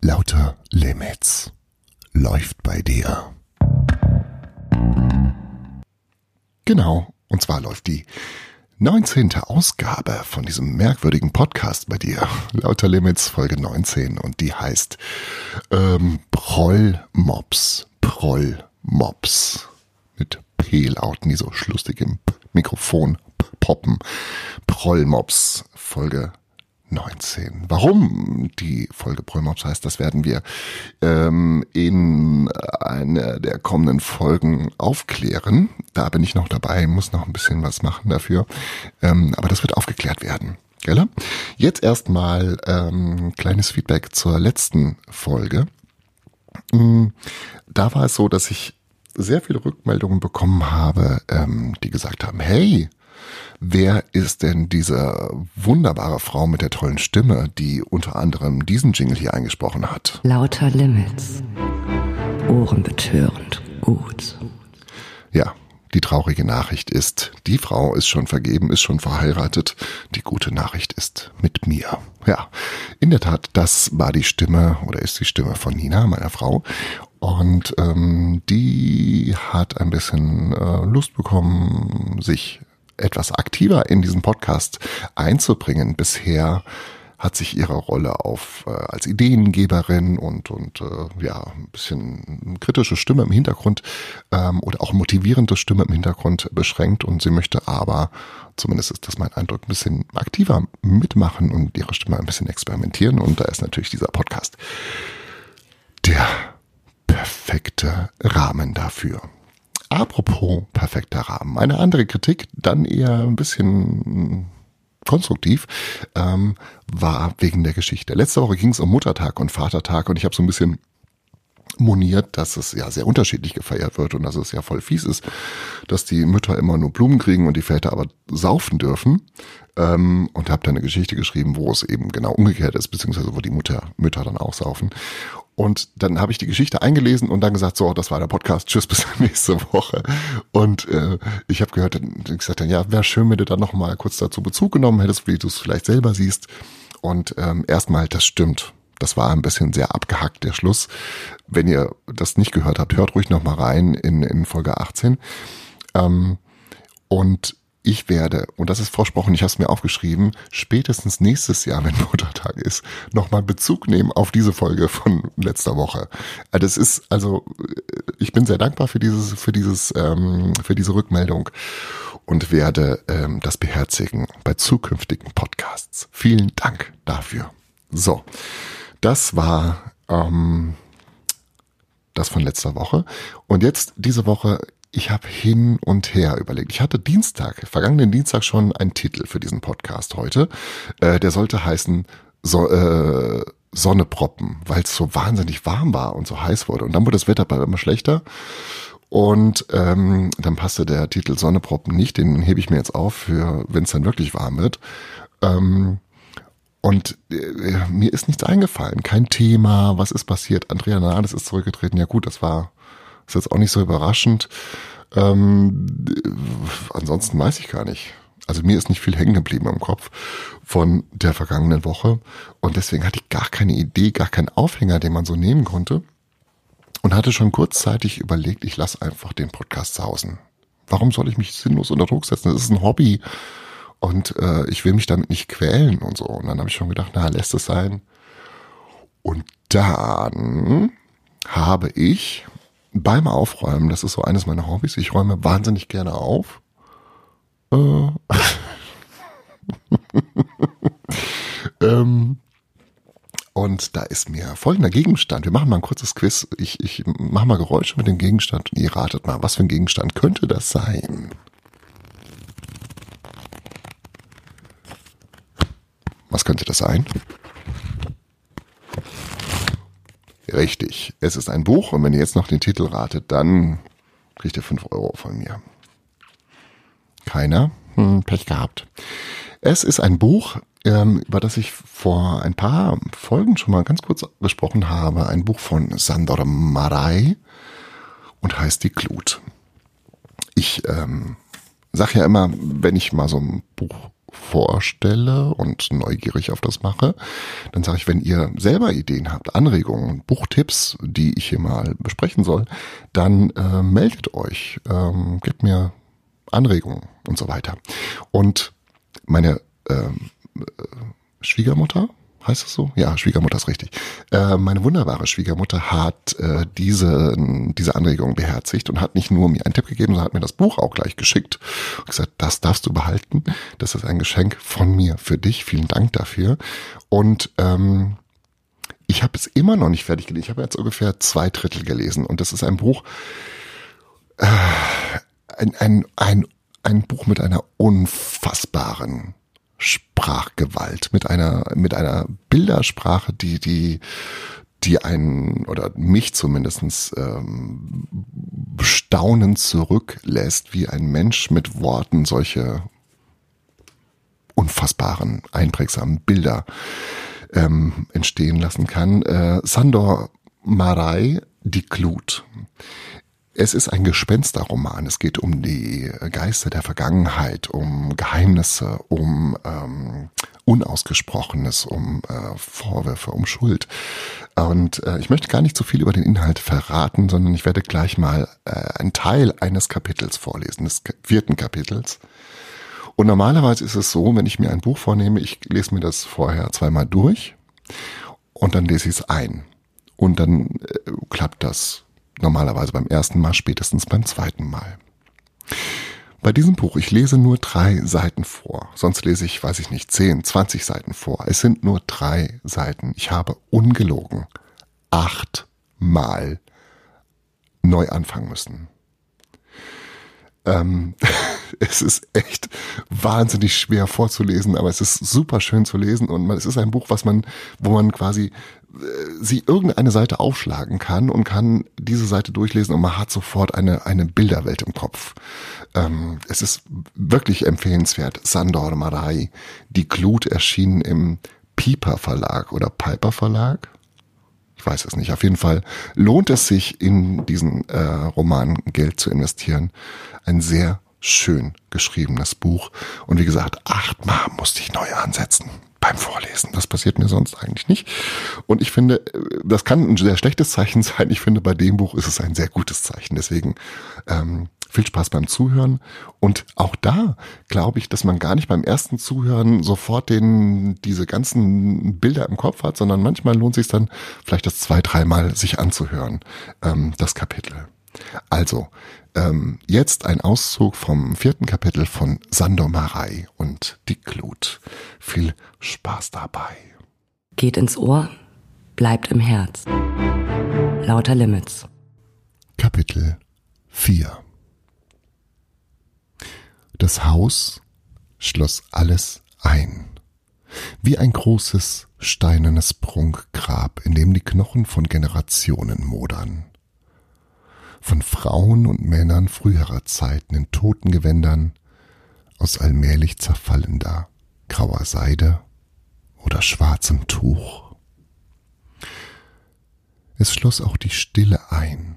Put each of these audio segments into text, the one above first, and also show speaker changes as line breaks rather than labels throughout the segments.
Lauter Limits läuft bei dir. Genau, und zwar läuft die 19. Ausgabe von diesem merkwürdigen Podcast bei dir. Lauter Limits Folge 19 und die heißt ähm, Proll-Mops. Proll-Mops. Mit P-Lauten, die so schlustig im Mikrofon poppen. Proll-Mops Folge 19. Warum die Folge Prollmops heißt, das werden wir ähm, in einer der kommenden Folgen aufklären. Da bin ich noch dabei, muss noch ein bisschen was machen dafür. Ähm, aber das wird aufgeklärt werden. Gell? Jetzt erstmal ähm, kleines Feedback zur letzten Folge. Mm, da war es so, dass ich sehr viele Rückmeldungen bekommen habe, ähm, die gesagt haben, hey, Wer ist denn diese wunderbare Frau mit der tollen Stimme, die unter anderem diesen Jingle hier eingesprochen hat?
Lauter Limits. Ohrenbetörend gut.
Ja, die traurige Nachricht ist, die Frau ist schon vergeben, ist schon verheiratet. Die gute Nachricht ist mit mir. Ja, in der Tat, das war die Stimme oder ist die Stimme von Nina, meiner Frau. Und ähm, die hat ein bisschen äh, Lust bekommen, sich etwas aktiver in diesen Podcast einzubringen. Bisher hat sich ihre Rolle auf äh, als Ideengeberin und und äh, ja ein bisschen kritische Stimme im Hintergrund ähm, oder auch motivierende Stimme im Hintergrund beschränkt und sie möchte aber zumindest ist das mein Eindruck ein bisschen aktiver mitmachen und ihre Stimme ein bisschen experimentieren und da ist natürlich dieser Podcast der perfekte Rahmen dafür. Apropos perfekter Rahmen. Eine andere Kritik, dann eher ein bisschen konstruktiv, ähm, war wegen der Geschichte. Letzte Woche ging es um Muttertag und Vatertag und ich habe so ein bisschen moniert, dass es ja sehr unterschiedlich gefeiert wird und dass es ja voll fies ist, dass die Mütter immer nur Blumen kriegen und die Väter aber saufen dürfen. Ähm, und habe dann eine Geschichte geschrieben, wo es eben genau umgekehrt ist, beziehungsweise wo die Mutter, Mütter dann auch saufen. Und dann habe ich die Geschichte eingelesen und dann gesagt, so, das war der Podcast, tschüss, bis nächste Woche. Und äh, ich habe gehört, dann gesagt, dann, ja, wäre schön, wenn du dann noch mal kurz dazu Bezug genommen hättest, wie du es vielleicht selber siehst. Und ähm, erstmal, das stimmt. Das war ein bisschen sehr abgehackt, der Schluss. Wenn ihr das nicht gehört habt, hört ruhig noch mal rein in, in Folge 18. Ähm, und ich werde, und das ist versprochen, ich habe es mir aufgeschrieben, spätestens nächstes Jahr, wenn Muttertag ist, nochmal Bezug nehmen auf diese Folge von letzter Woche. Äh, das ist, also, äh, ich bin sehr dankbar für dieses, für dieses, ähm, für diese Rückmeldung und werde ähm, das beherzigen bei zukünftigen Podcasts. Vielen Dank dafür. So, das war ähm, das von letzter Woche. Und jetzt diese Woche ich habe hin und her überlegt. Ich hatte Dienstag, vergangenen Dienstag schon einen Titel für diesen Podcast heute. Äh, der sollte heißen so, äh, Sonneproppen, weil es so wahnsinnig warm war und so heiß wurde. Und dann wurde das Wetter bald immer schlechter. Und ähm, dann passte der Titel Sonneproppen nicht. Den hebe ich mir jetzt auf für, wenn es dann wirklich warm wird. Ähm, und äh, mir ist nichts eingefallen. Kein Thema. Was ist passiert? Andrea Nahles ist zurückgetreten. Ja gut, das war ist jetzt auch nicht so überraschend. Ähm, ansonsten weiß ich gar nicht. Also mir ist nicht viel hängen geblieben im Kopf von der vergangenen Woche. Und deswegen hatte ich gar keine Idee, gar keinen Aufhänger, den man so nehmen konnte. Und hatte schon kurzzeitig überlegt, ich lasse einfach den Podcast sausen. Warum soll ich mich sinnlos unter Druck setzen? Das ist ein Hobby. Und äh, ich will mich damit nicht quälen und so. Und dann habe ich schon gedacht, na, lässt es sein. Und dann habe ich beim Aufräumen, das ist so eines meiner Hobbys, ich räume wahnsinnig gerne auf. Äh. ähm, und da ist mir folgender Gegenstand. Wir machen mal ein kurzes Quiz. Ich, ich mache mal Geräusche mit dem Gegenstand und ihr ratet mal, was für ein Gegenstand könnte das sein? Was könnte das sein? Richtig. Es ist ein Buch und wenn ihr jetzt noch den Titel ratet, dann kriegt ihr fünf Euro von mir. Keiner? Hm, Pech gehabt. Es ist ein Buch, ähm, über das ich vor ein paar Folgen schon mal ganz kurz gesprochen habe. Ein Buch von Sandor Marai und heißt Die Glut. Ich ähm, sage ja immer, wenn ich mal so ein Buch vorstelle und neugierig auf das mache, dann sage ich, wenn ihr selber Ideen habt, Anregungen, Buchtipps, die ich hier mal besprechen soll, dann äh, meldet euch, ähm, gebt mir Anregungen und so weiter. Und meine ähm, äh, Schwiegermutter, heißt es so? Ja, Schwiegermutter ist richtig. Äh, meine wunderbare Schwiegermutter hat äh, diese, diese Anregung beherzigt und hat nicht nur mir einen Tipp gegeben, sondern hat mir das Buch auch gleich geschickt und gesagt, das darfst du behalten. Das ist ein Geschenk von mir für dich. Vielen Dank dafür. Und ähm, ich habe es immer noch nicht fertig gelesen. Ich habe jetzt ungefähr zwei Drittel gelesen und das ist ein Buch, äh, ein, ein, ein, ein Buch mit einer unfassbaren Sprachgewalt, mit einer, mit einer Bildersprache, die, die, die einen oder mich zumindestens ähm, staunend zurücklässt, wie ein Mensch mit Worten solche unfassbaren, einprägsamen Bilder ähm, entstehen lassen kann. Äh, Sandor Marai, Die Glut. Es ist ein Gespensterroman. Es geht um die Geister der Vergangenheit, um Geheimnisse, um ähm, Unausgesprochenes, um äh, Vorwürfe, um Schuld. Und äh, ich möchte gar nicht so viel über den Inhalt verraten, sondern ich werde gleich mal äh, einen Teil eines Kapitels vorlesen, des vierten Kapitels. Und normalerweise ist es so, wenn ich mir ein Buch vornehme, ich lese mir das vorher zweimal durch und dann lese ich es ein. Und dann äh, klappt das Normalerweise beim ersten Mal, spätestens beim zweiten Mal. Bei diesem Buch, ich lese nur drei Seiten vor. Sonst lese ich, weiß ich nicht, zehn, zwanzig Seiten vor. Es sind nur drei Seiten. Ich habe ungelogen achtmal neu anfangen müssen. Ähm, es ist echt wahnsinnig schwer vorzulesen, aber es ist super schön zu lesen und es ist ein Buch, was man, wo man quasi äh, sie irgendeine Seite aufschlagen kann und kann diese Seite durchlesen und man hat sofort eine, eine Bilderwelt im Kopf. Ähm, es ist wirklich empfehlenswert. Sandor Marai, die Glut erschienen im Piper Verlag oder Piper Verlag. Ich weiß es nicht. Auf jeden Fall lohnt es sich, in diesen äh, Roman Geld zu investieren. Ein sehr schön geschriebenes Buch. Und wie gesagt, achtmal musste ich neu ansetzen beim Vorlesen. Das passiert mir sonst eigentlich nicht. Und ich finde, das kann ein sehr schlechtes Zeichen sein. Ich finde, bei dem Buch ist es ein sehr gutes Zeichen. Deswegen ähm, viel Spaß beim Zuhören. Und auch da glaube ich, dass man gar nicht beim ersten Zuhören sofort den, diese ganzen Bilder im Kopf hat, sondern manchmal lohnt sich dann vielleicht das zwei, dreimal sich anzuhören, ähm, das Kapitel. Also, ähm, jetzt ein Auszug vom vierten Kapitel von Sandomarei und die Glut. Viel Spaß dabei.
Geht ins Ohr, bleibt im Herz. Lauter Limits.
Kapitel 4 Das Haus schloss alles ein. Wie ein großes steinernes Prunkgrab, in dem die Knochen von Generationen modern von Frauen und Männern früherer Zeiten in Totengewändern aus allmählich zerfallender grauer Seide oder schwarzem Tuch. Es schloss auch die Stille ein,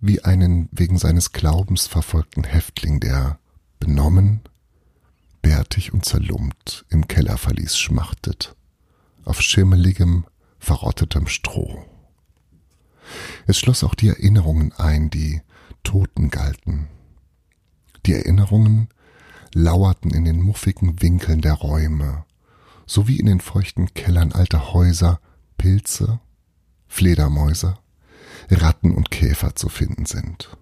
wie einen wegen seines Glaubens verfolgten Häftling, der benommen, bärtig und zerlumpt im Kellerverlies schmachtet, auf schimmeligem, verrottetem Stroh. Es schloss auch die Erinnerungen ein, die Toten galten. Die Erinnerungen lauerten in den muffigen Winkeln der Räume, sowie in den feuchten Kellern alter Häuser Pilze, Fledermäuse, Ratten und Käfer zu finden sind.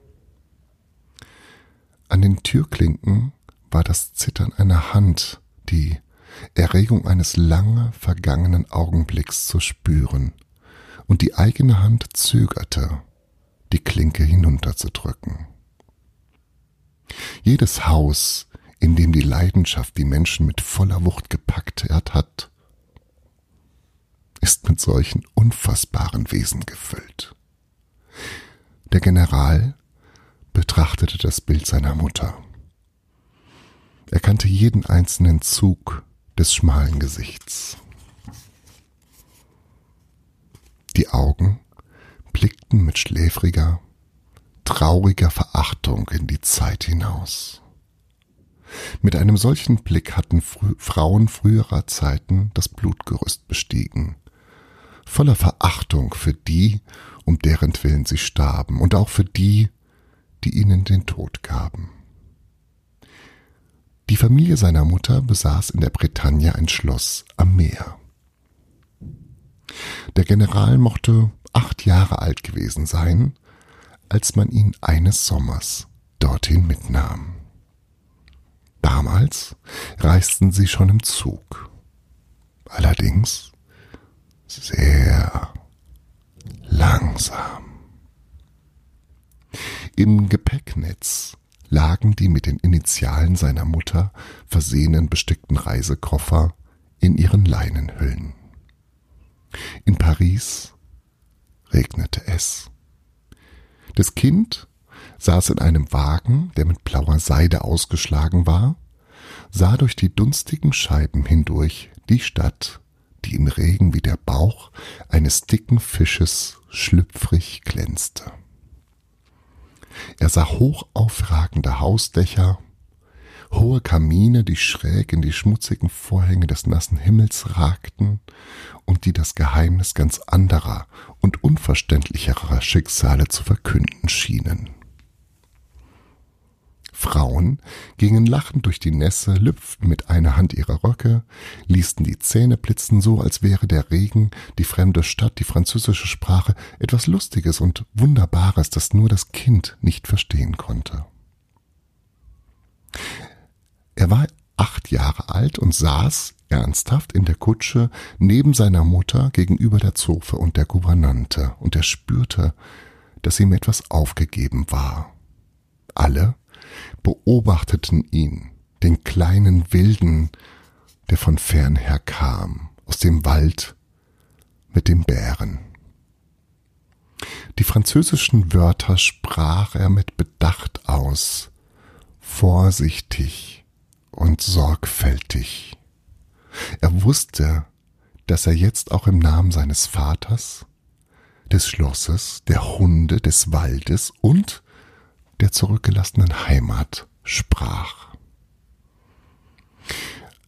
An den Türklinken war das Zittern einer Hand, die Erregung eines lange vergangenen Augenblicks zu spüren und die eigene Hand zögerte, die Klinke hinunterzudrücken. Jedes Haus, in dem die Leidenschaft die Menschen mit voller Wucht gepackt hat, ist mit solchen unfassbaren Wesen gefüllt. Der General betrachtete das Bild seiner Mutter. Er kannte jeden einzelnen Zug des schmalen Gesichts. Die Augen blickten mit schläfriger, trauriger Verachtung in die Zeit hinaus. Mit einem solchen Blick hatten frü Frauen früherer Zeiten das Blutgerüst bestiegen. Voller Verachtung für die, um deren Willen sie starben, und auch für die, die ihnen den Tod gaben. Die Familie seiner Mutter besaß in der Bretagne ein Schloss am Meer. Der General mochte acht Jahre alt gewesen sein, als man ihn eines Sommers dorthin mitnahm. Damals reisten sie schon im Zug. Allerdings sehr langsam. Im Gepäcknetz lagen die mit den Initialen seiner Mutter versehenen bestickten Reisekoffer in ihren Leinenhüllen. In Paris regnete es. Das Kind saß in einem Wagen, der mit blauer Seide ausgeschlagen war, sah durch die dunstigen Scheiben hindurch die Stadt, die im Regen wie der Bauch eines dicken Fisches schlüpfrig glänzte. Er sah hoch aufragende Hausdächer, hohe Kamine, die schräg in die schmutzigen Vorhänge des nassen Himmels ragten und die das Geheimnis ganz anderer und unverständlicherer Schicksale zu verkünden schienen. Frauen gingen lachend durch die Nässe, lüpften mit einer Hand ihre Röcke, ließen die Zähne blitzen, so als wäre der Regen, die fremde Stadt, die französische Sprache etwas Lustiges und Wunderbares, das nur das Kind nicht verstehen konnte. Er war acht Jahre alt und saß ernsthaft in der Kutsche neben seiner Mutter gegenüber der Zofe und der Gouvernante, und er spürte, dass ihm etwas aufgegeben war. Alle beobachteten ihn, den kleinen Wilden, der von fernher kam, aus dem Wald mit dem Bären. Die französischen Wörter sprach er mit Bedacht aus, vorsichtig und sorgfältig. Er wusste, dass er jetzt auch im Namen seines Vaters, des Schlosses, der Hunde, des Waldes und der zurückgelassenen Heimat sprach.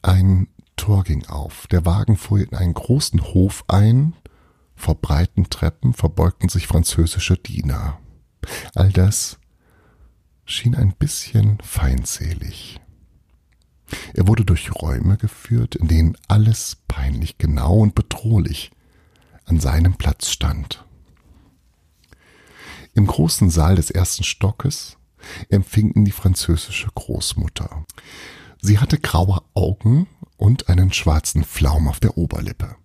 Ein Tor ging auf, der Wagen fuhr in einen großen Hof ein, vor breiten Treppen verbeugten sich französische Diener. All das schien ein bisschen feindselig. Er wurde durch Räume geführt, in denen alles peinlich genau und bedrohlich an seinem Platz stand. Im großen Saal des ersten Stockes empfing ihn die französische Großmutter. Sie hatte graue Augen und einen schwarzen Flaum auf der Oberlippe.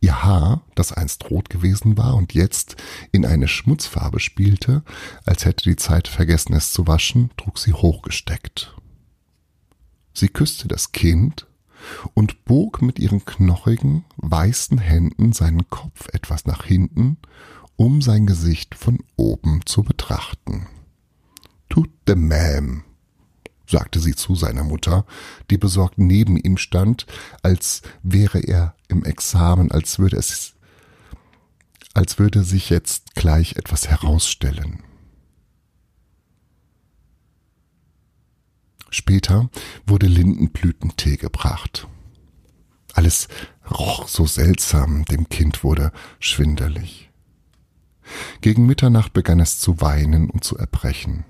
Ihr Haar, das einst rot gewesen war und jetzt in eine Schmutzfarbe spielte, als hätte die Zeit vergessen es zu waschen, trug sie hochgesteckt. Sie küsste das Kind und bog mit ihren knochigen, weißen Händen seinen Kopf etwas nach hinten um sein Gesicht von oben zu betrachten. Tut de Mäm, sagte sie zu seiner Mutter, die besorgt neben ihm stand, als wäre er im Examen, als würde es, als würde sich jetzt gleich etwas herausstellen. Später wurde Lindenblütentee gebracht. Alles roch so seltsam, dem Kind wurde schwindelig. Gegen Mitternacht begann es zu weinen und zu erbrechen.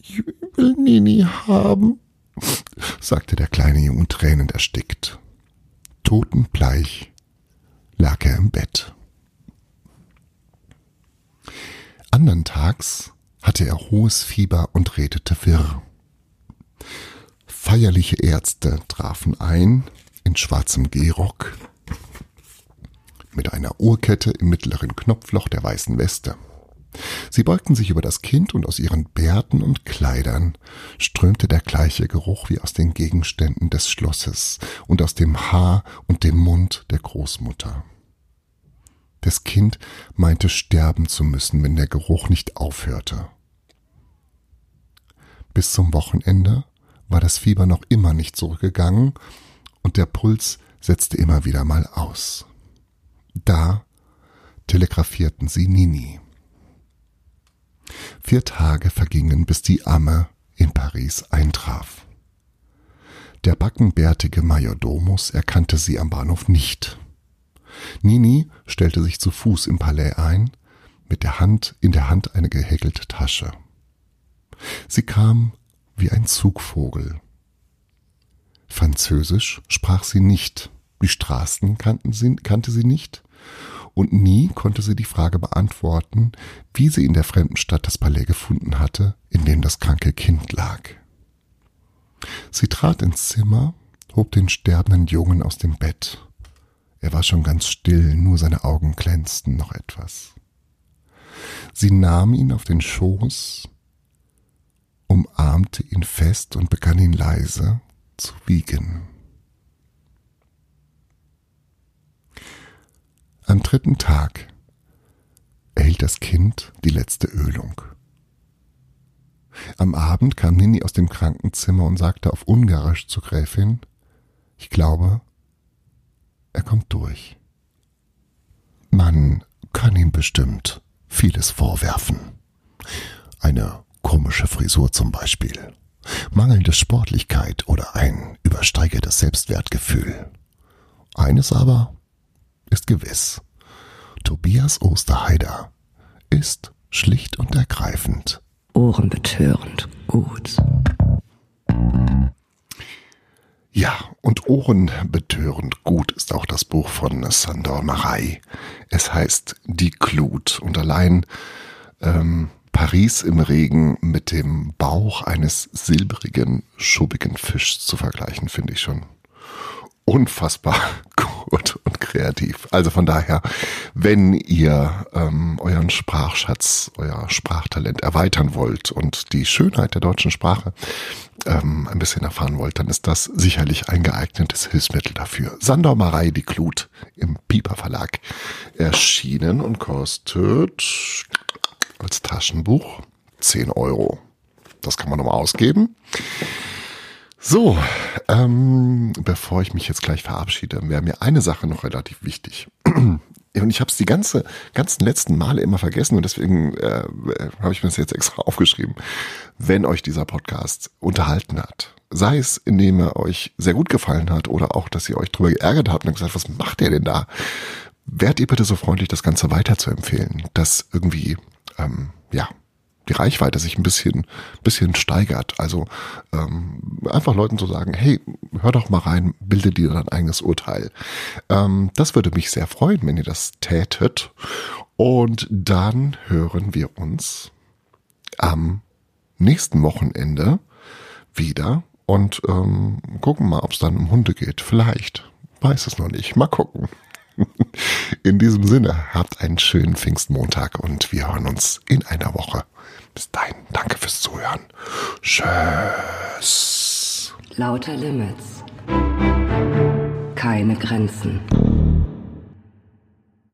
Ich will Nini haben, sagte der kleine Junge tränend erstickt. Totenbleich lag er im Bett. Andern Tags hatte er hohes Fieber und redete wirr. Feierliche Ärzte trafen ein in schwarzem Gehrock, mit einer Uhrkette im mittleren Knopfloch der weißen Weste. Sie beugten sich über das Kind und aus ihren Bärten und Kleidern strömte der gleiche Geruch wie aus den Gegenständen des Schlosses und aus dem Haar und dem Mund der Großmutter. Das Kind meinte sterben zu müssen, wenn der Geruch nicht aufhörte. Bis zum Wochenende war das Fieber noch immer nicht zurückgegangen und der Puls setzte immer wieder mal aus. Da telegrafierten sie Nini. Vier Tage vergingen, bis die Amme in Paris eintraf. Der backenbärtige Majordomus erkannte sie am Bahnhof nicht. Nini stellte sich zu Fuß im Palais ein, mit der Hand in der Hand eine gehäkelte Tasche. Sie kam wie ein Zugvogel. Französisch sprach sie nicht, die Straßen sie, kannte sie nicht, und nie konnte sie die Frage beantworten, wie sie in der fremden Stadt das Palais gefunden hatte, in dem das kranke Kind lag. Sie trat ins Zimmer, hob den sterbenden Jungen aus dem Bett. Er war schon ganz still, nur seine Augen glänzten noch etwas. Sie nahm ihn auf den Schoß, umarmte ihn fest und begann ihn leise zu wiegen. Am dritten Tag erhielt das Kind die letzte Ölung. Am Abend kam Nini aus dem Krankenzimmer und sagte auf Ungarisch zur Gräfin, ich glaube, er kommt durch. Man kann ihm bestimmt vieles vorwerfen. Eine komische Frisur zum Beispiel, mangelnde Sportlichkeit oder ein übersteigertes Selbstwertgefühl. Eines aber ist gewiss. Tobias Osterheider ist schlicht und ergreifend
ohrenbetörend gut.
Ja, und ohrenbetörend gut ist auch das Buch von Sandor Marei. Es heißt Die Glut und allein ähm, Paris im Regen mit dem Bauch eines silbrigen, schubbigen Fischs zu vergleichen, finde ich schon unfassbar gut und kreativ. Also von daher, wenn ihr ähm, euren Sprachschatz, euer Sprachtalent erweitern wollt und die Schönheit der deutschen Sprache ähm, ein bisschen erfahren wollt, dann ist das sicherlich ein geeignetes Hilfsmittel dafür. Sandor Marei, die Klut im Pieper Verlag erschienen und kostet als Taschenbuch 10 Euro. Das kann man nochmal ausgeben. So, ähm, bevor ich mich jetzt gleich verabschiede, wäre mir eine Sache noch relativ wichtig. Und ich habe es die ganze, ganzen letzten Male immer vergessen und deswegen äh, habe ich mir das jetzt extra aufgeschrieben. Wenn euch dieser Podcast unterhalten hat, sei es, indem er euch sehr gut gefallen hat oder auch, dass ihr euch drüber geärgert habt und gesagt, was macht der denn da? Wärt ihr bitte so freundlich, das Ganze weiter zu empfehlen, dass irgendwie, ähm, ja, die Reichweite sich ein bisschen, bisschen steigert. Also ähm, einfach Leuten zu sagen, hey, hör doch mal rein, bilde dir dein eigenes Urteil. Ähm, das würde mich sehr freuen, wenn ihr das tätet. Und dann hören wir uns am nächsten Wochenende wieder und ähm, gucken mal, ob es dann um Hunde geht. Vielleicht. Weiß es noch nicht. Mal gucken. In diesem Sinne, habt einen schönen Pfingstmontag und wir hören uns in einer Woche. Bis dahin, danke fürs Zuhören. Tschüss.
Lauter Limits. Keine Grenzen.